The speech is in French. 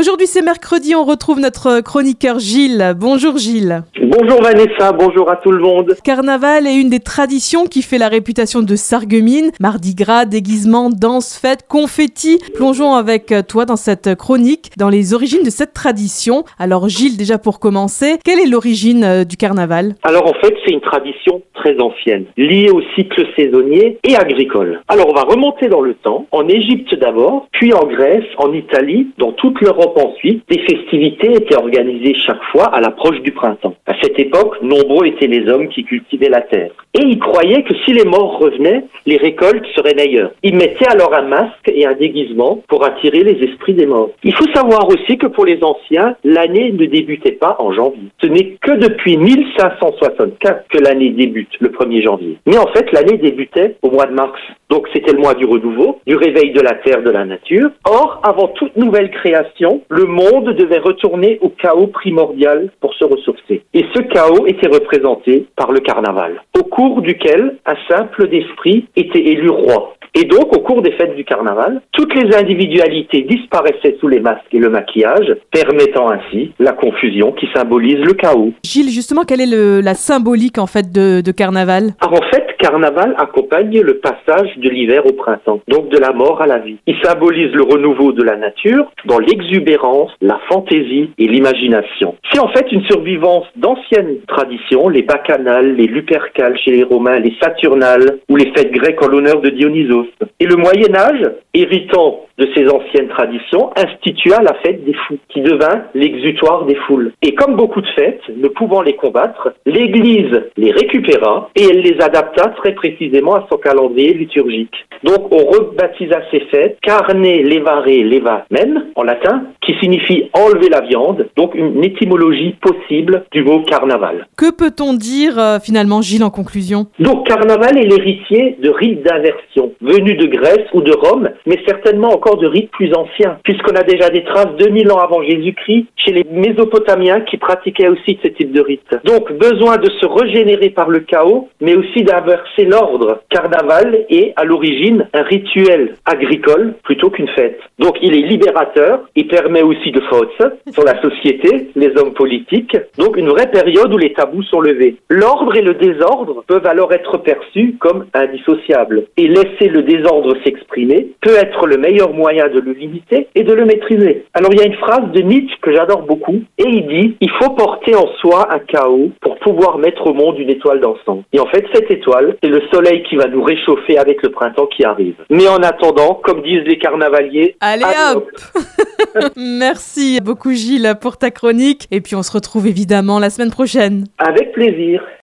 Aujourd'hui c'est mercredi, on retrouve notre chroniqueur Gilles. Bonjour Gilles. Bonjour Vanessa, bonjour à tout le monde. Carnaval est une des traditions qui fait la réputation de Sarreguemines. Mardi gras, déguisement, danse, fête, confetti. Plongeons avec toi dans cette chronique, dans les origines de cette tradition. Alors Gilles, déjà pour commencer, quelle est l'origine euh, du carnaval? Alors en fait, c'est une tradition très ancienne, liée au cycle saisonnier et agricole. Alors on va remonter dans le temps, en Égypte d'abord, puis en Grèce, en Italie, dans toute l'Europe ensuite, des festivités étaient organisées chaque fois à l'approche du printemps. Cette époque, nombreux étaient les hommes qui cultivaient la terre. Et ils croyaient que si les morts revenaient, les récoltes seraient meilleures. Ils mettaient alors un masque et un déguisement pour attirer les esprits des morts. Il faut savoir aussi que pour les anciens, l'année ne débutait pas en janvier. Ce n'est que depuis 1564 que l'année débute, le 1er janvier. Mais en fait, l'année débutait au mois de mars. Donc c'était le mois du renouveau, du réveil de la terre, de la nature. Or, avant toute nouvelle création, le monde devait retourner au chaos primordial pour se ressourcer. Et ce chaos était représenté par le carnaval, au cours duquel un simple d'esprit était élu roi. Et donc, au cours des fêtes du carnaval, toutes les individualités disparaissaient sous les masques et le maquillage, permettant ainsi la confusion qui symbolise le chaos. Gilles, justement, quelle est la symbolique en fait de, de carnaval? Alors, En fait, carnaval accompagne le passage de l'hiver au printemps, donc de la mort à la vie. Il symbolise le renouveau de la nature dans l'exubérance, la fantaisie et l'imagination. C'est en fait une survivance d'anciennes traditions, les bacchanales, les lupercales chez les Romains, les saturnales ou les fêtes grecques en l'honneur de Dionysos. Et le Moyen Âge, héritant de ces anciennes traditions, institua la fête des fous, qui devint l'exutoire des foules. Et comme beaucoup de fêtes, ne pouvant les combattre, l'Église les récupéra et elle les adapta très précisément à son calendrier liturgique. Donc on rebaptisa ces fêtes carne levare levamen en latin, qui signifie enlever la viande, donc une étymologie possible du mot carnaval. Que peut-on dire euh, finalement, Gilles, en conclusion? Donc carnaval est l'héritier de rites d'inversion, venus de Grèce ou de Rome, mais certainement encore de rites plus anciens, puisqu'on a déjà des traces 2000 ans avant Jésus-Christ chez les Mésopotamiens qui pratiquaient aussi ce type de rite. Donc besoin de se régénérer par le chaos, mais aussi d'inverser l'ordre. Carnaval est à l'origine un rituel agricole plutôt qu'une fête. Donc il est libérateur, il permet aussi de faute sur la société, les hommes politiques, donc une vraie période où les tabous sont levés. L'ordre et le désordre peuvent alors être perçus comme indissociables. Et laisser le désordre s'exprimer peut être le meilleur moyen de le limiter et de le maîtriser. Alors il y a une phrase de Nietzsche que j'adore beaucoup, et il dit, il faut porter en soi un chaos pour pouvoir mettre au monde une étoile d'encens. Et en fait, cette étoile, c'est le soleil qui va nous réchauffer avec le printemps qui arrive. Mais en attendant, comme disent les carnavaliers, Allez hop Merci beaucoup Gilles pour ta chronique et puis on se retrouve évidemment la semaine prochaine. Avec plaisir.